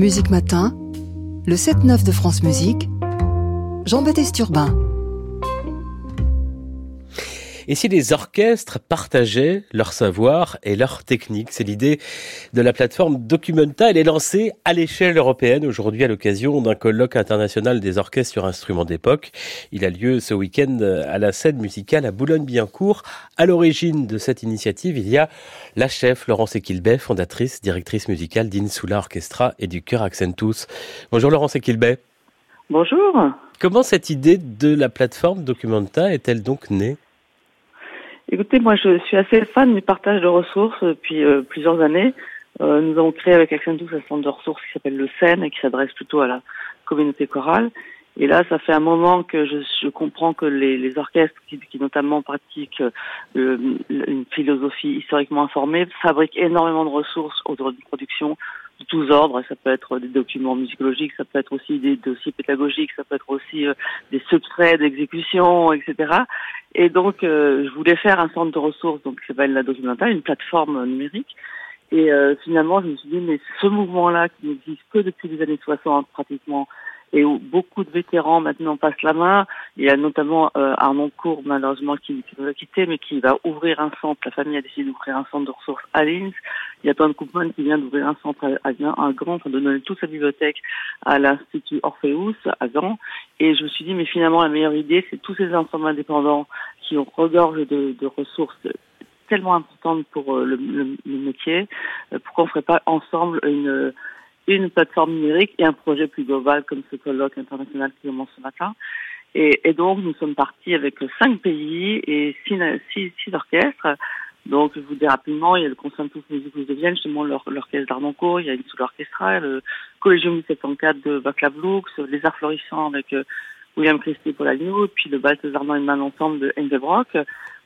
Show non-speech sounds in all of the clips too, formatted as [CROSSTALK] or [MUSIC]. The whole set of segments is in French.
Musique Matin, le 7-9 de France Musique, Jean-Baptiste Urbain. Et si les orchestres partageaient leur savoir et leur technique C'est l'idée de la plateforme Documenta. Elle est lancée à l'échelle européenne aujourd'hui à l'occasion d'un colloque international des orchestres sur instruments d'époque. Il a lieu ce week-end à la scène musicale à Boulogne-Billancourt. À l'origine de cette initiative, il y a la chef Laurence Equilbet, fondatrice, directrice musicale d'Insula Orchestra et du Chœur Accentus. Bonjour Laurence Equilbet. Bonjour. Comment cette idée de la plateforme Documenta est-elle donc née? Écoutez, moi je suis assez fan du partage de ressources depuis euh, plusieurs années. Euh, nous avons créé avec Accentus un centre de ressources qui s'appelle le CEN et qui s'adresse plutôt à la communauté chorale. Et là, ça fait un moment que je, je comprends que les, les orchestres qui, qui, notamment pratiquent euh, une philosophie historiquement informée fabriquent énormément de ressources autour d'une production de tous ordres. Ça peut être des documents musicologiques, ça peut être aussi des dossiers pédagogiques, ça peut être aussi euh, des secrets d'exécution, etc. Et donc, euh, je voulais faire un centre de ressources donc qui s'appelle la Documenta, une plateforme numérique. Et euh, finalement, je me suis dit, mais ce mouvement-là qui n'existe que depuis les années 60 pratiquement, et où beaucoup de vétérans maintenant passent la main. Il y a notamment euh, Armand Cour, malheureusement, qui, qui, nous a mais qui va ouvrir un centre. La famille a décidé d'ouvrir un centre de ressources à Linz. Il y a Tom Koopman qui vient d'ouvrir un centre à, à, à Gand, de donner toute sa bibliothèque à l'Institut Orpheus à Gand. Et je me suis dit, mais finalement, la meilleure idée, c'est tous ces ensembles indépendants qui ont regorge de, de ressources tellement importantes pour euh, le, le, le, métier. Euh, pourquoi on ne ferait pas ensemble une une plateforme numérique et un projet plus global comme ce colloque international qui commence ce matin. Et, et donc, nous sommes partis avec cinq pays et six, six, six orchestres. Donc, je vous dis rapidement, il y a le Concertus Musicus de Vienne, justement l'orchestre d'Arnoncourt, il y a une sous orchestra, le Collegium 1704 de Vaclav Lux, les Arts Florissants avec euh, William Christie pour l'agneau, et puis le Balthazar Neumann ensemble de Engelbrock.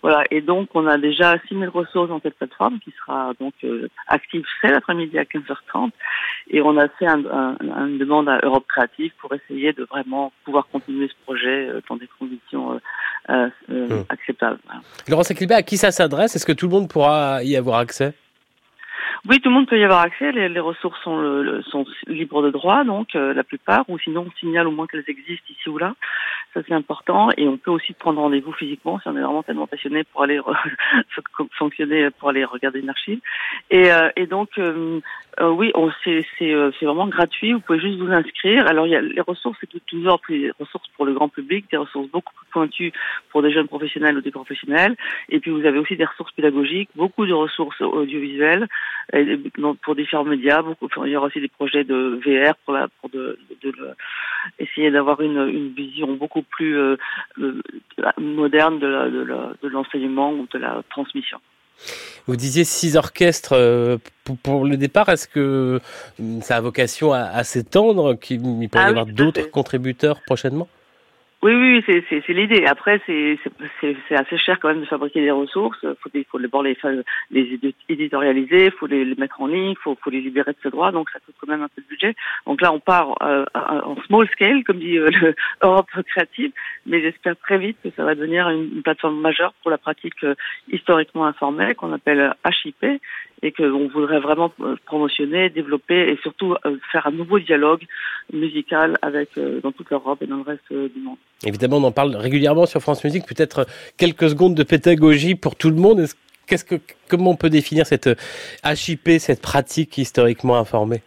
Voilà, et donc on a déjà 6000 ressources dans cette plateforme qui sera donc euh, active cet après-midi à 15h30 et on a fait un, un, une demande à Europe Créative pour essayer de vraiment pouvoir continuer ce projet euh, dans des conditions euh, euh, mmh. acceptables. Voilà. Laurence Equilbet, à qui ça s'adresse? Est-ce que tout le monde pourra y avoir accès? Oui, tout le monde peut y avoir accès. Les, les ressources sont, le, le, sont, libres de droit, donc euh, la plupart, ou sinon on signale au moins qu'elles existent ici ou là. Ça c'est important. Et on peut aussi prendre rendez-vous physiquement si on est vraiment tellement passionné pour aller [LAUGHS] fonctionner, pour aller regarder une archive. Et, euh, et donc euh, euh oui, c'est euh, vraiment gratuit. Vous pouvez juste vous inscrire. Alors il y a les ressources, c'est toujours des ressources pour le grand public, des ressources beaucoup plus pointues pour des jeunes professionnels ou des professionnels. Et puis vous avez aussi des ressources pédagogiques, beaucoup de ressources audiovisuelles pour différents médias. Beaucoup, il y aura aussi des projets de VR pour, la, pour de, de, de essayer d'avoir une, une, vision beaucoup plus euh, moderne de l'enseignement ou de la transmission. Vous disiez six orchestres euh, pour, le départ. Est-ce que ça a vocation à, à s'étendre, qu'il pourrait ah y avoir oui, d'autres contributeurs prochainement? Oui, oui, c'est l'idée. Après, c'est assez cher quand même de fabriquer des ressources. Il faut, faut d'abord les, les éditorialiser, il faut les, mettre en ligne, il faut, faut, les libérer de ce droit. Donc, ça coûte quand même un peu de budget. Donc là, on part euh, en small scale, comme dit euh, l'Europe [LAUGHS] créative, mais j'espère très vite que ça va devenir une, plateforme majeure pour la pratique euh, historiquement informelle qu'on appelle HIP et qu'on voudrait vraiment euh, promotionner, développer et surtout euh, faire un nouveau dialogue musical avec euh, dans toute l'Europe et dans le reste du monde. Évidemment, on en parle régulièrement sur France Musique. Peut-être quelques secondes de pédagogie pour tout le monde. Qu'est-ce que comment on peut définir cette HIP, cette pratique historiquement informée?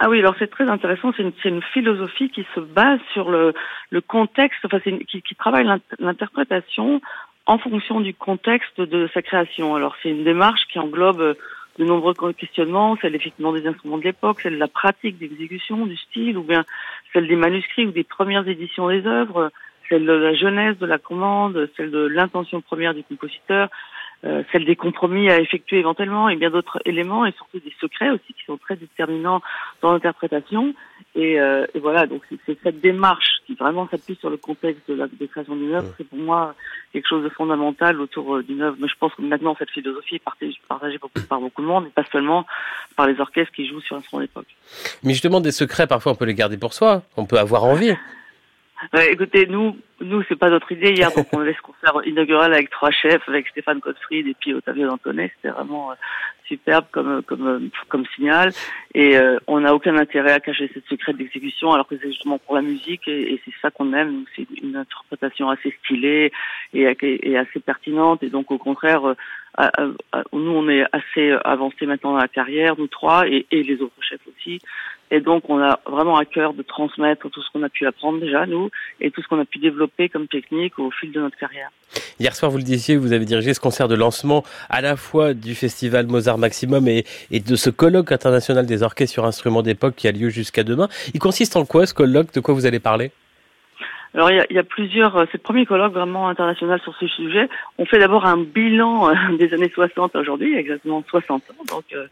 Ah oui, alors c'est très intéressant. C'est une, une, philosophie qui se base sur le, le contexte, enfin, une, qui, qui travaille l'interprétation en fonction du contexte de sa création. Alors c'est une démarche qui englobe de nombreux questionnements, celle effectivement des instruments de l'époque, celle de la pratique d'exécution, du style, ou bien celle des manuscrits ou des premières éditions des œuvres, celle de la jeunesse de la commande, celle de l'intention première du compositeur, euh, celle des compromis à effectuer éventuellement et bien d'autres éléments et surtout des secrets aussi qui sont très déterminants dans l'interprétation. Et, euh, et, voilà, donc c'est cette démarche qui vraiment s'appuie sur le contexte de la de création d'une œuvre, c'est pour moi quelque chose de fondamental autour euh, d'une œuvre. Mais je pense que maintenant cette philosophie est partagée, par beaucoup de monde et pas seulement par les orchestres qui jouent sur un son d'époque. Mais justement, des secrets, parfois on peut les garder pour soi, on peut avoir envie. Ouais, écoutez, nous, nous, c'est pas notre idée hier, donc on laisse concert inaugural avec trois chefs, avec Stéphane Gottfried et puis Ottavio Dantonnet. C'était vraiment euh, superbe comme comme euh, comme signal. Et euh, on n'a aucun intérêt à cacher cette secret d'exécution, alors que c'est justement pour la musique et, c'est ça qu'on aime. C'est une interprétation assez stylée et, assez pertinente. Et donc au contraire, nous on est assez avancé maintenant dans la carrière, nous trois et les autres chefs aussi. Et donc, on a vraiment à cœur de transmettre tout ce qu'on a pu apprendre déjà, nous, et tout ce qu'on a pu développer comme technique au fil de notre carrière. Hier soir, vous le disiez, vous avez dirigé ce concert de lancement à la fois du festival Mozart Maximum et, et de ce colloque international des orchestres sur instruments d'époque qui a lieu jusqu'à demain. Il consiste en quoi ce colloque? De quoi vous allez parler? Alors il y a, il y a plusieurs, euh, c'est le premier colloque vraiment international sur ce sujet. On fait d'abord un bilan euh, [LAUGHS] des années 60 aujourd'hui, exactement 60 ans, donc euh,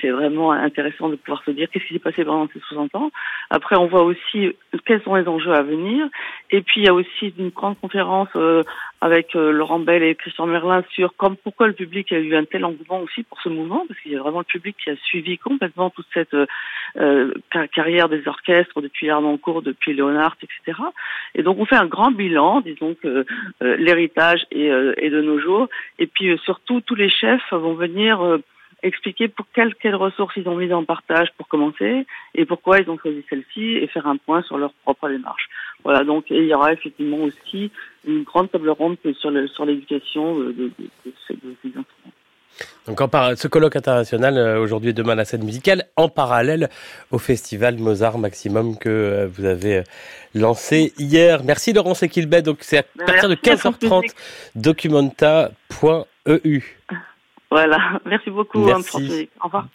c'est vraiment intéressant de pouvoir se dire qu'est-ce qui s'est passé pendant ces 60 ans? Après, on voit aussi quels sont les enjeux à venir. Et puis, il y a aussi une grande conférence euh, avec euh, Laurent Bell et Christian Merlin sur comme pourquoi le public a eu un tel engouement aussi pour ce mouvement, parce qu'il y a vraiment le public qui a suivi complètement toute cette euh, carrière des orchestres depuis Arnoncourt, depuis Léonard, etc. Et donc, on fait un grand bilan, disons que l'héritage est, est, de nos jours. Et puis, surtout, tous les chefs vont venir expliquer pour quelles, quelles ressources ils ont mis en partage pour commencer et pourquoi ils ont choisi celle-ci et faire un point sur leur propre démarche. Voilà, donc il y aura effectivement aussi une grande table ronde sur, le, sur l'éducation de, de, de, ces instruments. Donc en par... ce colloque international euh, aujourd'hui et demain la scène musicale en parallèle au festival Mozart Maximum que euh, vous avez euh, lancé hier. Merci Laurence Equilbet. Donc c'est à partir de 15h30 documenta.eu. Voilà, [LAUGHS] merci beaucoup. Merci. Au revoir.